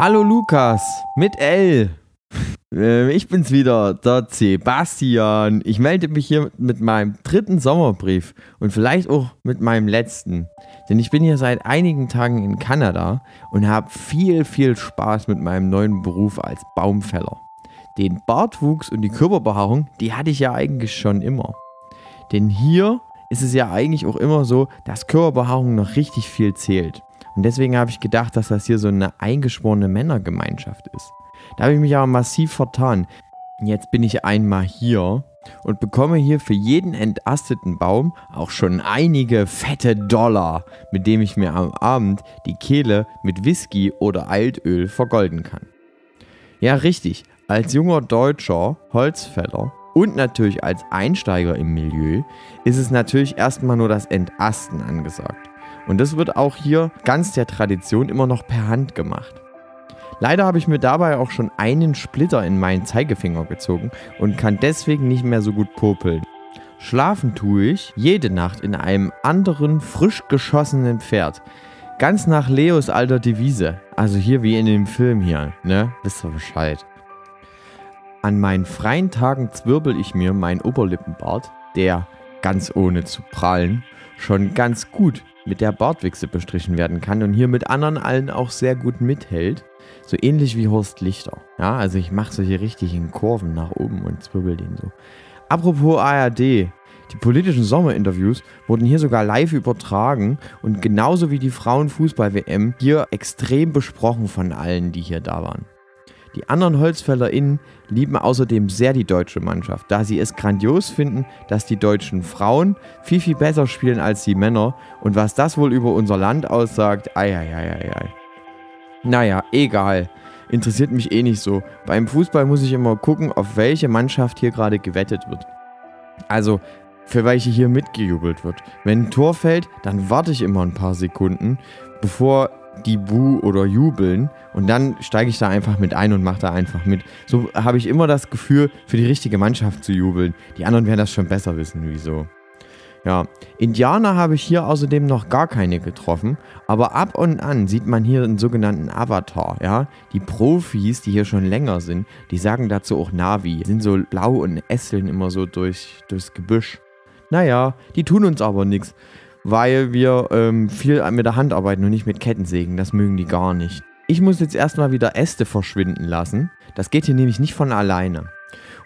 Hallo Lukas, mit L. Äh, Ich bin's wieder, der Sebastian. Ich melde mich hier mit meinem dritten Sommerbrief und vielleicht auch mit meinem letzten. Denn ich bin hier seit einigen Tagen in Kanada und habe viel, viel Spaß mit meinem neuen Beruf als Baumfäller. Den Bartwuchs und die Körperbehaarung, die hatte ich ja eigentlich schon immer. Denn hier ist es ja eigentlich auch immer so, dass Körperbehaarung noch richtig viel zählt. Und deswegen habe ich gedacht, dass das hier so eine eingeschworene Männergemeinschaft ist. Da habe ich mich aber massiv vertan. Jetzt bin ich einmal hier und bekomme hier für jeden entasteten Baum auch schon einige fette Dollar, mit dem ich mir am Abend die Kehle mit Whisky oder Altöl vergolden kann. Ja, richtig. Als junger deutscher Holzfäller und natürlich als Einsteiger im Milieu ist es natürlich erstmal nur das Entasten angesagt. Und das wird auch hier ganz der Tradition immer noch per Hand gemacht. Leider habe ich mir dabei auch schon einen Splitter in meinen Zeigefinger gezogen und kann deswegen nicht mehr so gut popeln. Schlafen tue ich jede Nacht in einem anderen frisch geschossenen Pferd. Ganz nach Leos alter Devise. Also hier wie in dem Film hier, ne? Wisst ihr Bescheid. An meinen freien Tagen zwirbel ich mir meinen Oberlippenbart, der, ganz ohne zu prallen, schon ganz gut mit der Bartwichse bestrichen werden kann und hier mit anderen allen auch sehr gut mithält. So ähnlich wie Horst Lichter. Ja, also ich mache so hier richtig in Kurven nach oben und zwirbel den so. Apropos ARD. Die politischen Sommerinterviews wurden hier sogar live übertragen und genauso wie die Frauenfußball-WM hier extrem besprochen von allen, die hier da waren. Die anderen HolzfällerInnen lieben außerdem sehr die deutsche Mannschaft, da sie es grandios finden, dass die deutschen Frauen viel, viel besser spielen als die Männer und was das wohl über unser Land aussagt, ei, ei, ei, ei, ei. Naja, egal. Interessiert mich eh nicht so. Beim Fußball muss ich immer gucken, auf welche Mannschaft hier gerade gewettet wird. Also, für welche hier mitgejubelt wird. Wenn ein Tor fällt, dann warte ich immer ein paar Sekunden, bevor die Bu oder jubeln und dann steige ich da einfach mit ein und mache da einfach mit. So habe ich immer das Gefühl, für die richtige Mannschaft zu jubeln. Die anderen werden das schon besser wissen, wieso. Ja, Indianer habe ich hier außerdem noch gar keine getroffen, aber ab und an sieht man hier einen sogenannten Avatar, ja. Die Profis, die hier schon länger sind, die sagen dazu auch Navi, sind so blau und ässeln immer so durch, durchs Gebüsch. Naja, die tun uns aber nichts, weil wir ähm, viel mit der Hand arbeiten und nicht mit Kettensägen, das mögen die gar nicht. Ich muss jetzt erstmal wieder Äste verschwinden lassen, das geht hier nämlich nicht von alleine.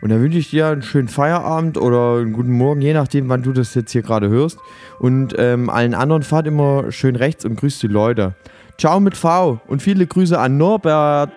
Und dann wünsche ich dir einen schönen Feierabend oder einen guten Morgen, je nachdem, wann du das jetzt hier gerade hörst. Und ähm, allen anderen fahrt immer schön rechts und grüßt die Leute. Ciao mit V und viele Grüße an Norbert.